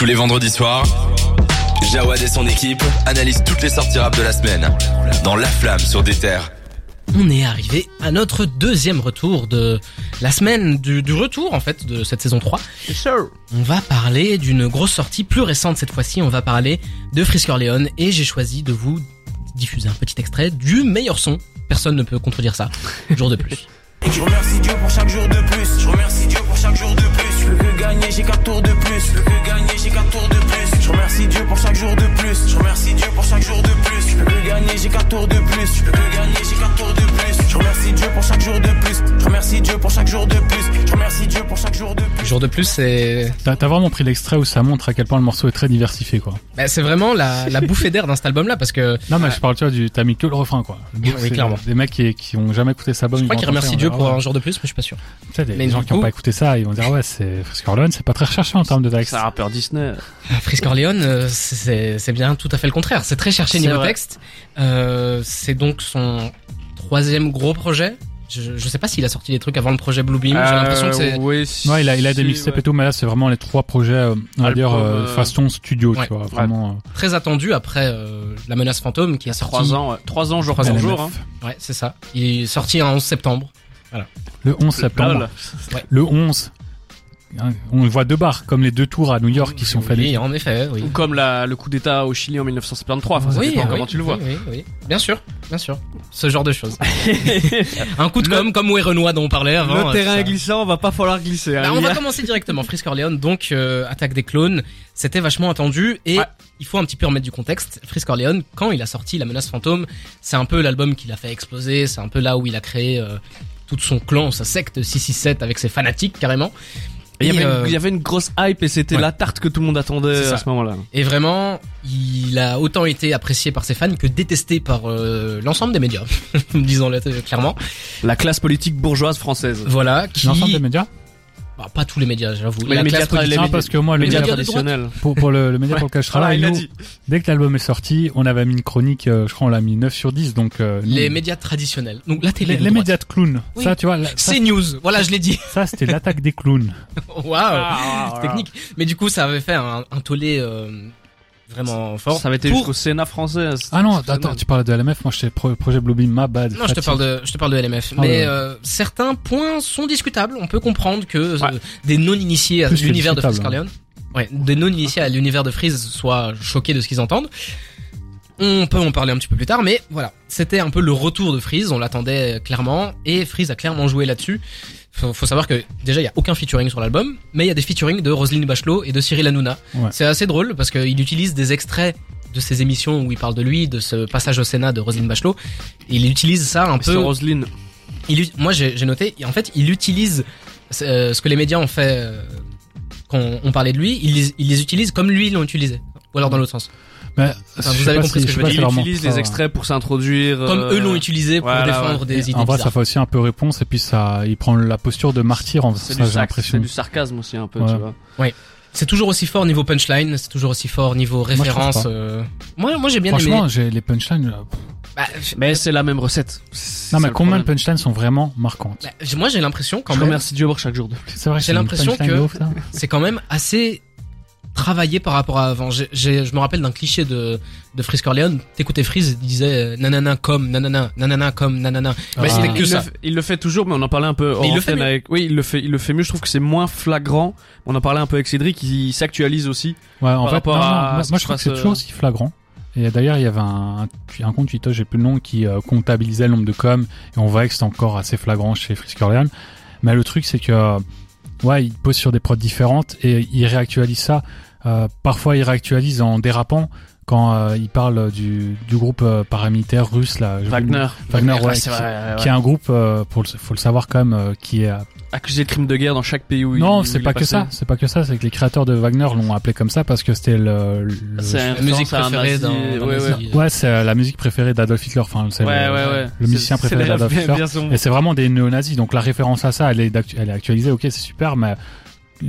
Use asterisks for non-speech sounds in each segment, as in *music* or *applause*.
Tous les vendredis soirs, Jawad et son équipe analysent toutes les sorties rap de la semaine dans La Flamme sur des terres. On est arrivé à notre deuxième retour de la semaine du, du retour en fait de cette saison 3. On va parler d'une grosse sortie plus récente cette fois-ci, on va parler de Frisker Leon et j'ai choisi de vous diffuser un petit extrait du meilleur son. Personne ne peut contredire ça. Jour de plus. Je remercie Dieu pour chaque jour de plus. Je remercie Dieu pour chaque jour de plus. Gagner, j'ai 4 tours de plus. Je peux que gagner, j'ai 4 tours de plus. Je remercie Dieu pour chaque jour de plus. Je remercie Dieu pour chaque jour de plus. Je peux que gagner, j'ai 4 tours de plus. Jour de plus. C'est T'as vraiment pris l'extrait où ça montre à quel point le morceau est très diversifié, quoi. bah, c'est vraiment la, la bouffée d'air dans cet album-là parce que Non, mais je parle, tu vois, du, t'as mis que le refrain, quoi. Oui, clairement. Des mecs qui, qui ont jamais écouté sa album. je ils crois vont qu'il entendre remercie ça, Dieu pour un jour de plus, mais je suis pas sûr. Tu sais, les, Mais les gens qui ont pas écouté ça, ils vont dire, ouais, c'est Frisker Leon, c'est pas très recherché en termes de texte. C'est un rappeur Disney. Frisker Leon, euh, c'est bien tout à fait le contraire. C'est très cherché niveau vrai. texte. Euh, c'est donc son troisième gros projet. Je, je sais pas s'il a sorti des trucs avant le projet Bluebeam. J'ai l'impression que c'est. Euh, Oui, si, Ouais, il a, il a des mixtapes ouais. et tout, mais là, c'est vraiment les trois projets, euh, on va dire, euh, façon studio, ouais. tu vois, vraiment. euh, très attendu après euh, La menace fantôme qui a sorti. Trois ans. Trois ans jour ans. jour. Hein. Ouais, c'est ça. Il est sorti un 11 septembre. Le 11 septembre. Le 11. hein, On voit deux bars, comme les deux tours à New York qui sont faits. Oui, en effet, oui. Ou comme la, le coup d'état au Chili en 1973. Enfin, ça oui, dépend oui, comment tu le vois. Oui, oui, oui. Bien sûr, bien sûr. Ce genre de choses. un coup de Le- com, comme Oué Renoir dont on parlait avant. le terrain est glissant, va pas falloir glisser. hein, Bah, on va commencer directement. Frisker Leon, donc euh, attaque des clones, c'était vachement attendu et Ouais. il faut un petit peu remettre du contexte. Frisker Leon, quand il a sorti La Menace Fantôme, c'est un peu l'album qui l'a fait exploser. C'est un peu là où il a créé euh, tout son clan, sa secte 667 avec ses fanatiques carrément. Et Il y, Et, avait euh, une, il y avait une grosse hype et c'était ouais. la tarte que tout le monde attendait à ce moment-là. Et vraiment, il a autant été apprécié par ses fans que détesté par euh, l'ensemble des médias, *laughs* disons-le clairement. La classe politique bourgeoise française. Voilà, qui L'ensemble des médias Bah, pas tous les médias, j'avoue. Mais La les classe médias tra- politique- les Non, médias- parce que moi, le média, traditionnels. pour, pour le, le média pour lequel je travaille, dès que l'album est sorti, on avait mis une chronique, euh, je crois on l'a mis 9 sur 10, donc euh, nous- les médias traditionnels. Donc la télé. les, de les droite. médias de clowns. Oui. Ça, tu vois, C'est news. Voilà, je l'ai dit. ça c'était l'attaque des clowns. *laughs* Waouh. Ah, technique. Mais du coup, ça avait fait un, un tollé euh, vraiment fort. Ça avait été Pour- jusqu'au Sénat français. Ah non, attends, tu parles de LMF, moi j'étais pro projet Bluebeam, ma bad. Non, je te parle de, je te parle de LMF. Ah mais ouais. euh, certains points sont discutables. On peut comprendre que euh, des non-initiés à l'univers de Freeze Corleone, ouais, des non-initiés à l'univers de Freeze soient choqués de ce qu'ils entendent. On peut en parler un petit peu plus tard, mais voilà, c'était un peu le retour de Freeze. On l'attendait clairement, et Freeze a clairement joué là-dessus. Faut, faut savoir que déjà il y a aucun featuring sur l'album, mais il y a des featuring de Roselyne Bachelot et de Cyril Hanouna. Ouais. C'est assez drôle parce qu'il utilise des extraits de ses émissions où il parle de lui, de ce passage au Sénat de Roselyne Bachelot. Et il utilise ça un C'est peu. Roselyne. Il, moi j'ai j'ai noté, en fait il utilise euh, ce que les médias ont fait euh, quand on parlait de lui, il les, il les utilise comme lui ils l'ont utilisé. Ou alors dans l'autre sens. Mais, Enfin, je vous avez compris si- ce que je veux dire. si Il leur utilise montre les extraits pour s'introduire. Comme euh, eux l'ont utilisé pour voilà, défendre ouais. des idées En vrai, ça fait aussi un peu réponse, et puis ça, il prend la posture de martyr, en C'est ça, du, j'ai l'impression. c'est du sarcasme aussi un peu, Ouais. tu vois. C'est toujours aussi fort niveau punchline, c'est toujours aussi fort niveau je référence. euh. Moi, moi j'ai bien Franchement, aimé. j'ai les punchlines. euh, Bah, Mais c'est la même recette. Non, mais combien de punchlines sont vraiment marquantes bah, moi j'ai l'impression quand Je même, remercie Dieu pour chaque jour de C'est vrai, j'ai l'impression que- de ouf, ça. c'est quand même assez travaillé par rapport à avant. J'ai- j'ai- je me rappelle d'un cliché de de Freeze Corleone. T'écoutais Freeze, il disait euh, nanana comme nanana, nanana comme nanana. Ah. Mais c'était il, que le ça. fait, il le fait toujours, mais on en parlait un peu. il le fait avec. Oui, il le fait. Il le fait mieux. Je trouve que c'est moins flagrant. On en parlait un peu avec Cédric. Il s'actualise aussi. Ouais, en Par fait, rapport non, non, à moi, je trouve que c'est toujours euh, aussi flagrant. Et d'ailleurs, il y avait un, un, compte Twitter, j'ai plus le nom, qui euh, comptabilisait le nombre de coms, et on voyait que c'était encore assez flagrant chez Frisk Orleans. Mais le truc, c'est que, euh, ouais, il pose sur des prods différentes, et il réactualise ça. Euh, parfois, il réactualise en dérapant, quand euh, il parle du, du groupe euh, paramilitaire russe, là. nom. Wagner. Wagner, ouais, c'est qui, vrai, ouais, qui est un groupe, euh, pour le, faut le savoir quand même, euh, qui est Accusé de crimes de guerre dans chaque pays où il non, c'est pas est que ça. C'est pas que ça. C'est que les créateurs de Wagner l'ont appelé comme ça parce que c'était le. le- C'est La musique préférée ouais, ouais. Ouais, c'est euh, la musique préférée d'Adolf Hitler. Enfin, c'est Ouais, le, ouais, ouais. musicien préféré d'Adolf Hitler. Et c'est vraiment des néo-nazis. Donc la référence à ça, elle est, d'actu- elle est actualisée. Ok, c'est super, mais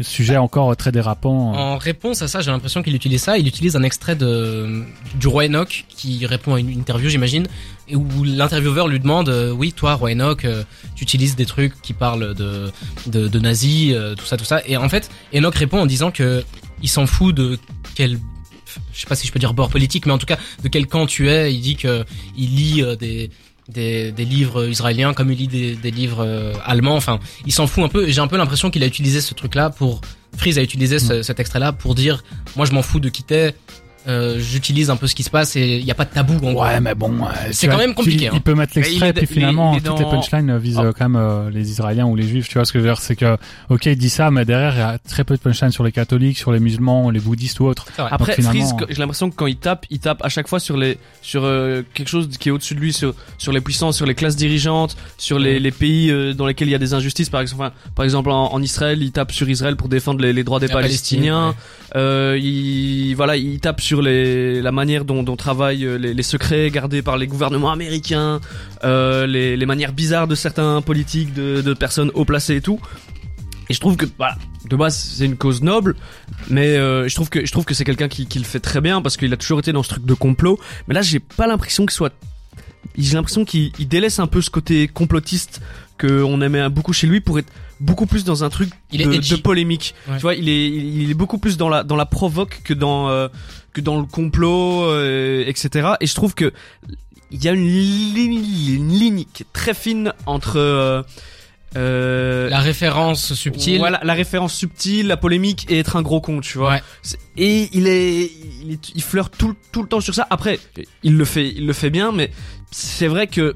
sujet encore très dérapant. En réponse à ça, j'ai l'impression qu'il utilise ça. Il utilise un extrait de du roi Enoch qui répond à une interview, j'imagine, où l'intervieweur lui demande euh, "Oui, toi, roi Enoch, euh, tu utilises des trucs qui parlent de de, nazis, euh, tout ça, tout ça." Et en fait, Enoch répond en disant que il s'en fout de quel je sais pas si je peux dire bord politique, mais en tout cas de quel camp tu es. Il dit que il lit des des, des livres israéliens comme il lit des, des livres euh, allemands. Enfin, il s'en fout un peu. J'ai un peu l'impression qu'il a utilisé ce truc-là pour Freeze a utilisé ce- cet extrait-là pour dire moi je m'en fous de qui t'es. Euh, J'utilise un peu ce qui se passe et il n'y a pas de tabou. En gros. Ouais, mais bon, euh, C'est quand vois, même compliqué, Il, hein. il peut mettre l'extrait, est- puis finalement, toutes les punchlines visent Oh. euh, quand même euh, les Israéliens ou les Juifs. Tu vois ce que je veux dire C'est que, ok, il dit ça, mais derrière, il y a très peu de punchlines sur les catholiques, sur les musulmans, les bouddhistes ou autres. Après, finalement- j'ai l'impression que quand il tape, il tape à chaque fois sur les, sur euh, quelque chose qui est au-dessus de lui, sur, sur les puissances, sur les classes dirigeantes, sur les, les pays euh, dans lesquels il y a des injustices. Par exemple, enfin, par exemple en, en Israël, il tape sur Israël pour défendre les, les droits des Palestine, Palestiniens. ouais. Euh, il, voilà, il tape sur les, la manière dont, dont travaillent euh, les, les secrets gardés par les gouvernements américains, euh, les, les manières bizarres de certains politiques, de, de personnes haut placées et tout. Et je trouve que, voilà, de base, c'est une cause noble, mais euh, je trouve que je trouve que c'est quelqu'un qui, qui le fait très bien parce qu'il a toujours été dans ce truc de complot. Mais là, j'ai pas l'impression qu'il soit. J'ai l'impression qu'il il délaisse un peu ce côté complotiste que on aimait beaucoup chez lui pour être beaucoup plus dans un truc Il de, polémique. Ouais. Tu vois, il est il est beaucoup plus dans la dans la provoque que dans euh, que dans le complot, euh, etc. Et je trouve que il y a une ligne, une ligne qui est très fine entre euh, euh, La référence subtile. voilà, la référence subtile, la polémique et être un gros con, tu vois. Ouais. Et il est, il, est- il flirte tout, tout le temps sur ça. Après, il le fait, il le fait bien, mais c'est vrai que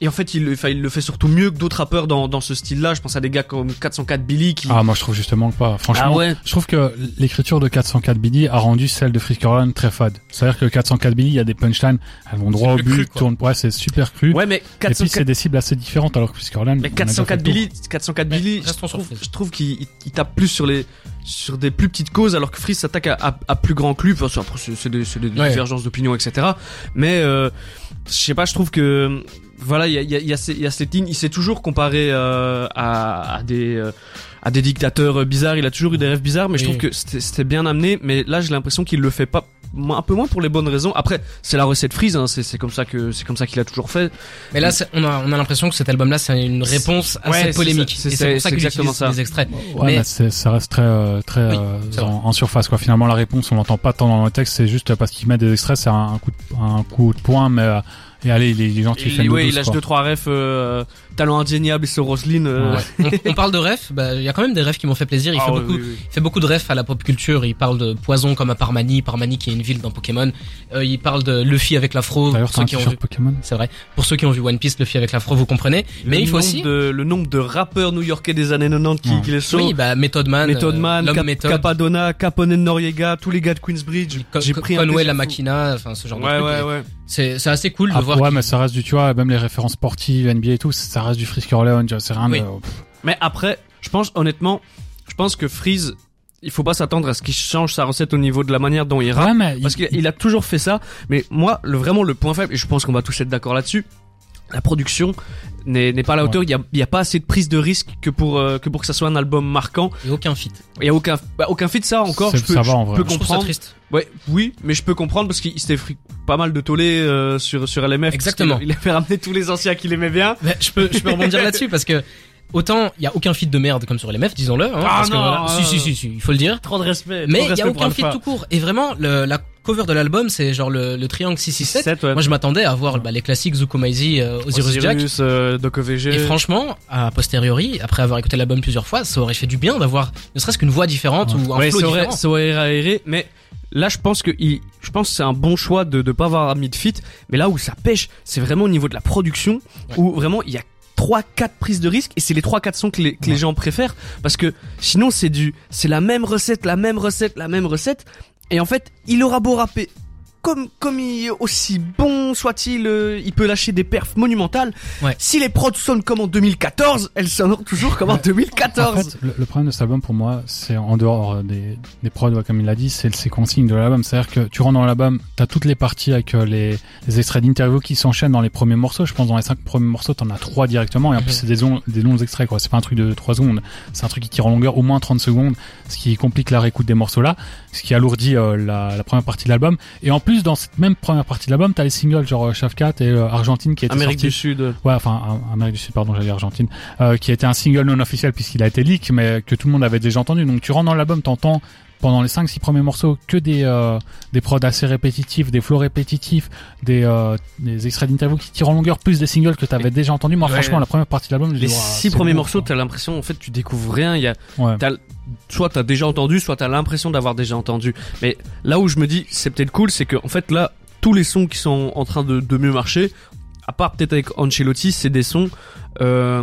et en fait, il, le- enfin, il le fait surtout mieux que d'autres rappeurs dans, dans ce style-là. Je pense à des gars comme 404 Billy qui. Ah, moi, je trouve justement que pas. Franchement, Ah ouais. je trouve que l'écriture de 404 Billy a rendu celle de Friskerland très fade. C'est-à-dire que 404 Billy, il y a des punchlines, elles vont droit au but, tournent, ouais, c'est super cru. Ouais, mais Et puis, 404, c'est des cibles assez différentes, alors que Friskerland. mais 404 Billy, 404 Mais Billy, je trouve, je trouve qu'il il- il tape plus sur les, sur des plus petites causes, alors que Freeze s'attaque à, à, à plus grand club. Enfin, c'est- après, c'est c'est des, des Ouais. divergences d'opinion, etc. Mais euh, je sais pas, je trouve que voilà, il y a, il y, a, il y, a y a cette ligne. Il s'est toujours comparé euh, à, à des euh, à des dictateurs bizarres. Il a toujours eu des rêves bizarres, mais je trouve que c'était c'était bien amené. Mais là, j'ai l'impression qu'il le fait pas. Un peu moins pour les bonnes raisons. Après, c'est la recette Freeze. Hein, c'est c'est comme ça que c'est comme ça qu'il a toujours fait. Mais là, c'est- on a, on a l'impression que cet album-là, c'est une réponse à Ouais, cette c'est polémique. ça, c'est Et ça, c'est pour ça c'est qu'il exactement utilise ça. des extraits. Ouais, Mais- mais, c'est- ça reste très, euh, très Oui, euh, en, en surface, quoi. Finalement, la réponse, on l'entend pas tant dans le texte, c'est juste parce qu'il met des extraits, c'est un, un coup de, un coup de poing, mais, euh, et allez, les, les gens qui fait ouais, il lâche deux trois refs. Euh, talent indéniable et sur Roslyn. Euh, Ouais. on, *laughs* on parle de refs, bah, il y a quand même des refs qui m'ont fait plaisir. Il, ah fait ouais, beaucoup, oui, oui. il fait beaucoup de refs à la pop culture. Il parle de Poison comme à Parmanie, Parmanie qui est une ville dans Pokémon. Euh, il parle de Luffy avec l'afro. D'ailleurs, ceux un qui ont vu, Pokémon. c'est vrai. Pour ceux qui ont vu One Piece, Luffy avec l'afro, vous comprenez. Mais Le il faut nombre aussi. de, le nombre de rappeurs new-yorkais des années 90 qui, Ouais. qui les sont. Oui, bah Method Man, Method euh, Man, Cap- méthode, Capadonna, Capone de Noriega, tous les gars de Queensbridge. J'ai pris Conway la. Machina, enfin ce genre de truc. ouais, Et ouais. C'est assez cool de Ah, ouais, mais ça reste du, tu vois, même les références sportives, NBA et tout, ça reste du tu vois, c'est rien Oui. de, Mais après, je pense honnêtement, je pense que Freeze, il faut pas s'attendre à ce qu'il change sa recette au niveau de la manière dont il rappe. Ouais, Parce il- qu'il il a toujours fait ça, mais moi, le, vraiment le point faible, et je pense qu'on va tous être d'accord là-dessus, la production n'est pas à la Ouais. hauteur. Il y a, il pas assez de prise de risque que pour euh, que pour que ça soit un album marquant. Et aucun fit. Il y a aucun bah, aucun fit ça encore. Je peux, ça va, en je vrai. peux Je trouve ça comprendre. triste. Ouais, oui, mais je peux comprendre parce qu'il s'était pris pas mal de tollé euh, sur sur LMF. Exactement. qu'il- Il avait ramené tous les anciens qu'il aimait bien. Mais je peux, je peux rebondir *laughs* là-dessus parce que autant il y a aucun fit de merde comme sur LMF, disons-le. Hein, Ah parce que non, voilà. euh, si, si, si, si, il faut le dire. Trop de respect. Mais il y a aucun fit tout court. Et vraiment, le, la cover de l'album, c'est genre le, le triangle 667. Moi, je m'attendais à voir bah, les classiques Zukomaizi, euh, Osiris, Jack. Osiris, euh, Doc OVG. Et franchement, a posteriori, après avoir écouté l'album plusieurs fois, ça aurait fait du bien d'avoir ne serait-ce qu'une voix différente ou un ouais, flow ça aurait, différent. ça aurait aéré, mais là je pense que il, je pense c'est un bon choix de ne pas avoir mis de fit, mais là où ça pêche, c'est vraiment au niveau de la production, Ouais. où vraiment il y a trois quatre prises de risque et c'est les trois quatre sons que les, que les Ouais. gens préfèrent parce que sinon c'est du c'est la même recette, la même recette, la même recette et en fait, il aura beau rapper comme comme il aussi bon soit-il, euh, il peut lâcher des perfs monumentales. Ouais. Si les prods sonnent comme en 2014, elles sonneront toujours comme en En 2014. fait, le, le problème de cet album pour moi, c'est en dehors euh, des, des prods, ouais, comme il l'a dit, c'est le séquencing de l'album. C'est-à-dire que tu rentres dans l'album, t'as toutes les parties avec euh, les, les extraits d'interview qui s'enchaînent dans les premiers morceaux. Je pense dans les cinq premiers morceaux, t'en as trois directement. Et en Mhm. plus, c'est des, longs- des longs extraits, quoi. C'est pas un truc de 3 secondes. C'est un truc qui tire en longueur au moins 30 secondes, ce qui complique la réécoute des morceaux là, ce qui alourdit euh, la, la première partie de l'album. Et en plus, dans cette même première partie de l'album, t'as les singles genre euh, Shafkat et euh, Argentine qui étaient Amérique sortis. du Sud. Ouais, enfin, Am- Amérique du Sud, pardon, j'allais dire Argentine, euh, qui été un single non officiel puisqu'il a été leak, mais que tout le monde avait déjà entendu. Donc tu rentres dans l'album, t'entends pendant les 5-6 premiers morceaux que des euh, des prods assez répétitifs, des flows répétitifs, des euh, des extraits d'interviews qui tirent en longueur plus des singles que t'avais déjà entendus. Moi, Ouais. franchement, la première partie de l'album, Les dis, Ouah, six c'est premiers lourd, morceaux, t'as l'impression, en fait, tu découvres rien. Il y a, Ouais. t'as, soit t'as déjà entendu, soit t'as l'impression d'avoir déjà entendu. Mais là où je me dis, c'est peut-être cool, c'est que en fait là, tous les sons qui sont en train de, de mieux marcher, à part peut-être avec Ancelotti, c'est des sons, euh,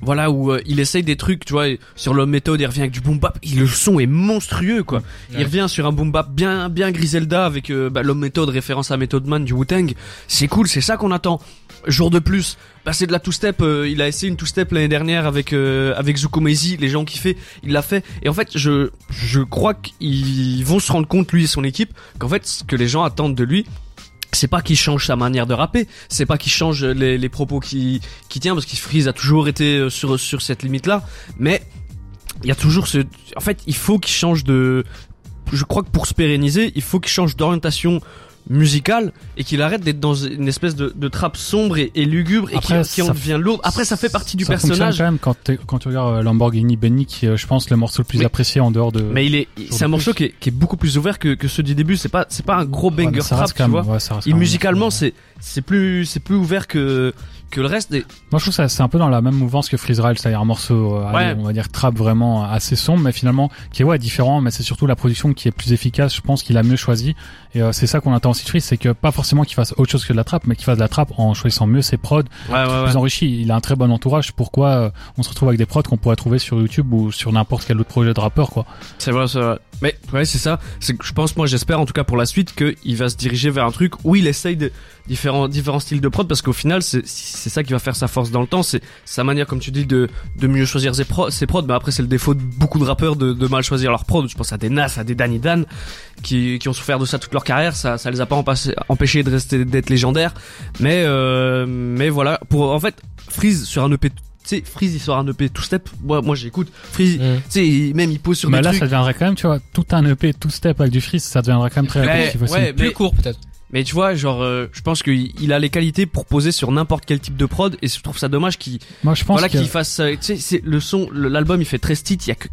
voilà où euh, il essaye des trucs, tu vois, sur l'homme méthode, il revient avec du boom bap, et le son est monstrueux quoi. Il revient sur un boom bap bien bien Griselda avec euh, bah, l'homme méthode référence à Method Man du Wu-Tang. C'est cool, c'est ça qu'on attend. Jour de plus, bah c'est de la two-step, euh, il a essayé une two-step l'année dernière avec euh, avec Zuko Mezi, les gens kiffaient, il l'a fait et en fait, je je crois qu'ils vont se rendre compte lui et son équipe qu'en fait ce que les gens attendent de lui c'est pas qu'il change sa manière de rapper, c'est pas qu'il change les, propos qui tient parce qu'il Freeze a toujours été euh, sur sur cette limite là, mais il y a toujours ce en fait, il faut qu'il change de je crois que pour se pérenniser, il faut qu'il change d'orientation musicale et qu'il arrête d'être dans une espèce de, de trappe sombre et, et lugubre et qui, qui en devient lourde. Après, ça fait partie du ça fonctionne personnage. quand même quand, tu regardes euh, Lamborghini Benny, qui est, euh, je pense, le morceau le plus Oui. apprécié en dehors de. Mais il est, c'est un morceau qui est, qui est beaucoup plus ouvert que, que ceux du début. C'est pas, c'est pas un gros Ouais, banger ça trap, tu vois. même- ouais, Et musicalement, c'est, c'est plus, c'est plus ouvert que, que le reste. Et Moi, je trouve ça c'est un peu dans la même mouvance que Freezerail, c'est-à-dire un morceau, euh, allez, on va dire trap vraiment assez sombre, mais finalement qui est ouais différent, mais c'est surtout la production qui est plus efficace. Je pense qu'il a mieux choisi, et euh, c'est ça qu'on attend aussi de Freeze, c'est que pas forcément qu'il fasse autre chose que de la trap, mais qu'il fasse de la trap en choisissant mieux ses prods, ouais, ouais, plus enrichi. Il a un très bon entourage. Pourquoi euh, on se retrouve avec des prods qu'on pourrait trouver sur YouTube ou sur n'importe quel autre projet de rappeur, quoi? C'est vrai, c'est vrai. Mais ouais, c'est ça. C'est que je pense, moi, j'espère en tout cas pour la suite qu'il va se diriger vers un truc où il essaye de différents différents styles de prod parce qu'au final, c'est c'est ça qui va faire sa force dans le temps. C'est sa manière, comme tu dis, de de mieux choisir ses, pro, ses prods. Mais après, c'est le défaut de beaucoup de rappeurs de, de mal choisir leurs prods. Je pense à des Nas, à des Danny Dan qui qui ont souffert de ça toute leur carrière. Ça ça les a pas empêchés de rester d'être légendaires. Mais euh, mais voilà. Pour en fait, Freeze sur un EP. Tu sais, Freeze il sort un EP two step. Moi, moi j'écoute. Freeze, Mm. tu sais, il- même il pose sur Mais des là, trucs. ça deviendrait quand même, tu vois, tout un EP, tout step avec du Freeze, ça deviendrait quand même très Ouais, répétitif aussi. ouais, Plus mais- court peut-être. Mais tu vois, genre, euh, je pense qu'il il a les qualités pour poser sur n'importe quel type de prod, et je trouve ça dommage qu'il, Moi, je pense voilà, qu'il fasse, euh, tu sais, c'est le son, l'album, il fait 13 titres, il y a que,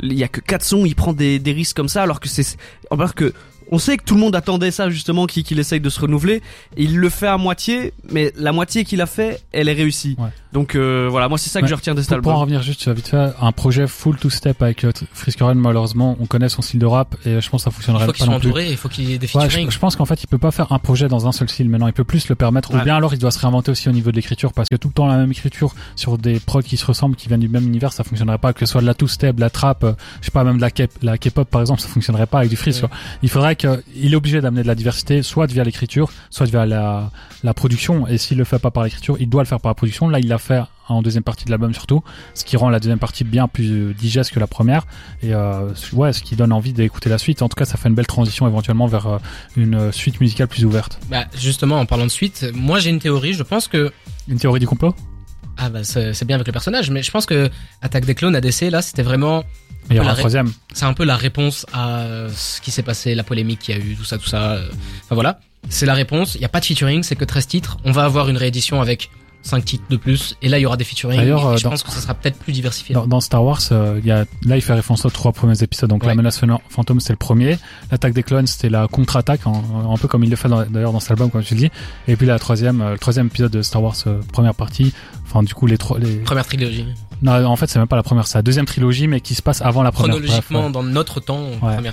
il y a que 4 sons, il prend des, des risques comme ça, alors que c'est, alors que, on sait que tout le monde attendait ça justement, qu'il qu'il essaye de se renouveler. Et il le fait à moitié, mais la moitié qu'il a fait, elle est réussie. Ouais. Donc euh, voilà, moi c'est ça que je retiens de cet Pour, pour en revenir juste vite fait, un projet full two step avec euh, Frisk Oren, malheureusement, on connaît son style de rap et je pense que ça Il fonctionnerait faut pas qu'ils soient non plus. entourés, il faut qu'il y ait des Ouais, je, je pense qu'en fait, il peut pas faire un projet dans un seul style maintenant. Il peut plus le permettre. Ou bien alors, il doit se réinventer aussi au niveau de l'écriture parce que tout le temps la même écriture sur des prods qui se ressemblent, qui viennent du même univers, ça fonctionnerait pas. Que ce soit de la two step, de la trap, euh, je sais pas, même de la K-pop par exemple, ça fonctionnerait pas avec du quoi. Il faudrait qu'il est obligé d'amener de la diversité, soit via l'écriture, soit via la, la production. Et s'il le fait pas par l'écriture, il doit le faire par la production. Là, il l'a fait en deuxième partie de l'album surtout, ce qui rend la deuxième partie bien plus euh, digeste que la première. Et euh, ouais, ce qui donne envie d'écouter la suite. En tout cas, ça fait une belle transition éventuellement vers euh, une suite musicale plus ouverte. Bah, justement, en parlant de suite, moi j'ai une théorie, je pense que Une théorie du complot? Ah bah c'est c'est bien avec le personnage, mais je pense que Attaque des clones ADC là, c'était vraiment Il y aura La un ré- troisième. c'est un peu la réponse à euh, ce qui s'est passé, la polémique qu'il y a eu, tout ça, tout ça. euh. Enfin voilà, c'est la réponse. Il y a pas de featuring, c'est que 13 titres. On va avoir une réédition avec 5 titres de plus, et là il y aura des featuring. D'ailleurs, euh, je dans- pense que ça sera peut-être plus diversifié. Dans, dans Star Wars, euh, il y a, là, il fait référence aux trois premiers épisodes. Donc, Ouais. la menace fantôme, c'était le premier. L'attaque des clones, c'était la contre-attaque, un peu comme il le fait d'ailleurs dans cet album, comme tu le dis. Et puis la troisième, euh, le troisième épisode de Star Wars, euh, première partie. Enfin, du coup, les trois, les... Première trilogie. Non, en fait, c'est même pas la première, c'est la deuxième trilogie, mais qui se passe avant la première. Chronologiquement, Bref, ouais. dans notre temps, première.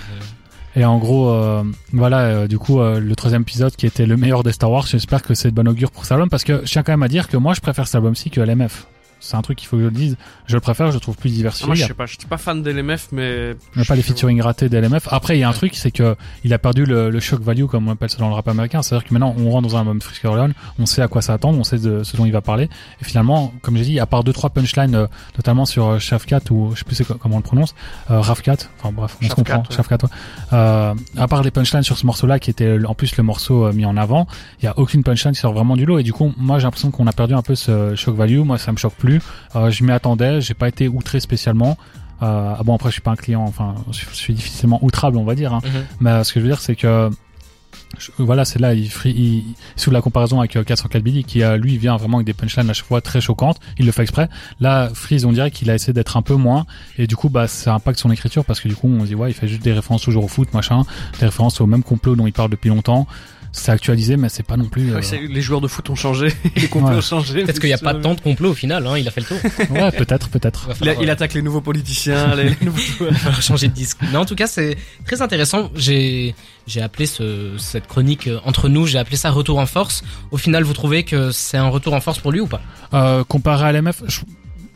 Et en gros, euh, voilà, euh, du coup, euh, le troisième épisode qui était le meilleur des Star Wars, j'espère que c'est de bon augure pour cet album, parce que je tiens quand même à dire que moi, je préfère cet album-ci que LMF. C'est un truc qu'il faut que je le dise. Je le préfère, je le trouve plus diversifié. Moi je sais pas, je suis pas fan d'LMF, mais. Il n'y a pas les featuring ratés d'LMF. Après, il y a un truc, c'est que il a perdu le, le shock value, comme on appelle ça dans le rap américain. C'est-à-dire que maintenant, on rentre dans un album Frisk Orleans, on sait à quoi s'attendre, on sait de ce dont il va parler. Et finalement, comme j'ai dit, à part deux, trois punchlines, euh, notamment sur euh, Shafkat, ou je sais plus comment on le prononce, euh, Rafkat, enfin bref, on se comprend, ouais. Shafkat, ouais. Euh, à part les punchlines sur ce morceau-là, qui était en plus le morceau euh, mis en avant, il y a aucune punchline qui sort vraiment du lot. Et du coup, moi, j'ai l'impression qu'on a perdu un peu ce shock value. Moi, ça me choque plus. Euh, je m'y attendais, j'ai pas été outré spécialement. Euh, ah bon après je suis pas un client, enfin je, suis difficilement outrable on va dire. Hein. Mhm. Mais euh, ce que je veux dire c'est que je- voilà, c'est là, il, sous la comparaison avec euh, 404 Billy, qui lui, vient vraiment avec des punchlines à chaque fois très choquantes. Il le fait exprès. Là, Freeze, on dirait qu'il a essayé d'être un peu moins. Et du coup, bah, ça impacte son écriture parce que du coup, on se dit, ouais, il fait juste des références toujours au foot, machin, des références au même complot dont il parle depuis longtemps. C'est actualisé, mais c'est pas non plus. euh, Ouais, c'est- les joueurs de foot ont changé, *laughs* les complots Ouais. ont changé. Peut-être qu'il n'y a pas tant de complot au final, hein, il a fait le tour. *laughs* ouais, peut-être, peut-être. Il euh, attaque les nouveaux politiciens, les, les nouveaux *laughs* joueurs. il va changer de disque. Mais en tout cas, c'est très intéressant. J'ai j'ai appelé ce, cette chronique euh, entre nous, j'ai appelé ça retour en force. Au final, vous trouvez que c'est un retour en force pour lui ou pas? Euh, comparé à l'MF, je...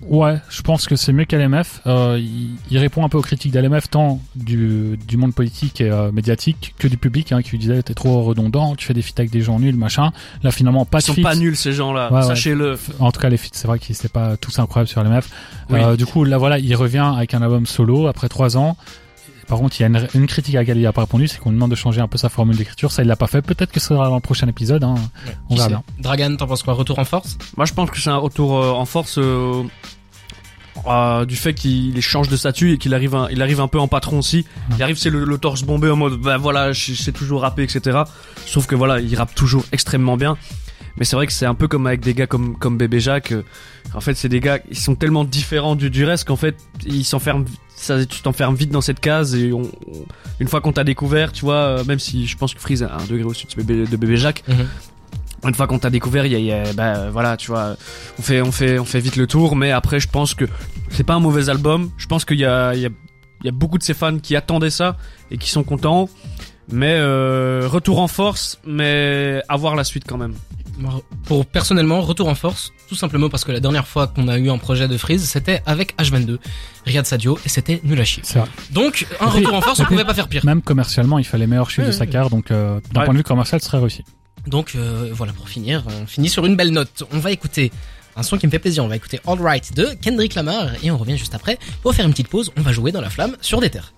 ouais, je pense que c'est mieux qu'à l'MF. Euh, il, il répond un peu aux critiques d'LMF, tant du, du monde politique et euh, médiatique que du public, hein, qui lui disait t'es trop redondant, tu fais des feats avec des gens nuls, machin. Là, finalement, pas Ils de sont pas nuls ces gens-là, Ouais, ouais. sachez-le. En tout cas, les feats, c'est vrai qu'ils étaient pas tous incroyables sur l'MF. Oui. Euh, du coup, là, voilà, il revient avec un album solo après trois ans. Par contre, il y a une, une critique à laquelle il a pas répondu, c'est qu'on lui demande de changer un peu sa formule d'écriture. Ça, il l'a pas fait. Peut-être que ce sera dans le prochain épisode. Hein. On verra sait bien. Dragan, t'en penses quoi? Retour en force? Moi, je pense que c'est un retour euh, en force euh, du fait qu'il change de statut et qu'il arrive, un, peu en patron aussi. Il arrive, c'est le, torse bombé en mode, bah voilà, je sais toujours rapper, etc. Sauf que voilà, il rappe toujours extrêmement bien. Mais c'est vrai que c'est un peu comme avec des gars comme comme Bébé Jacques. euh, en fait, c'est des gars, ils sont tellement différents du, reste qu'en fait, ils s'enferment. Ça, tu t'enfermes vite dans cette case et on, une fois qu'on t'a découvert, tu vois, euh, même si je pense que Freeze a un degré au-dessus de Bébé, de Bébé Jacques, une fois qu'on t'a découvert, il y a, il y a- bah voilà, tu vois, on fait on fait on fait vite le tour, mais après je pense que c'est pas un mauvais album. Je pense qu'il y a il y a il y a beaucoup de ses fans qui attendaient ça et qui sont contents. Mais euh, retour en force, mais avoir la suite quand même. Pour personnellement, retour en force, tout simplement parce que la dernière fois qu'on a eu un projet de Freeze, c'était avec H22, Riyad Sadio, et c'était nul à chier. Donc, un retour en force, on pouvait pas faire pire. Même commercialement, il fallait meilleur chiffre Ouais, de sa carte, donc euh, d'un Ouais. point de vue commercial, ce serait réussi. Donc euh, voilà, pour finir, on finit sur une belle note. On va écouter un son qui me fait plaisir. On va écouter All Right de Kendrick Lamar et on revient juste après pour faire une petite pause. On va jouer dans la flamme sur des terres.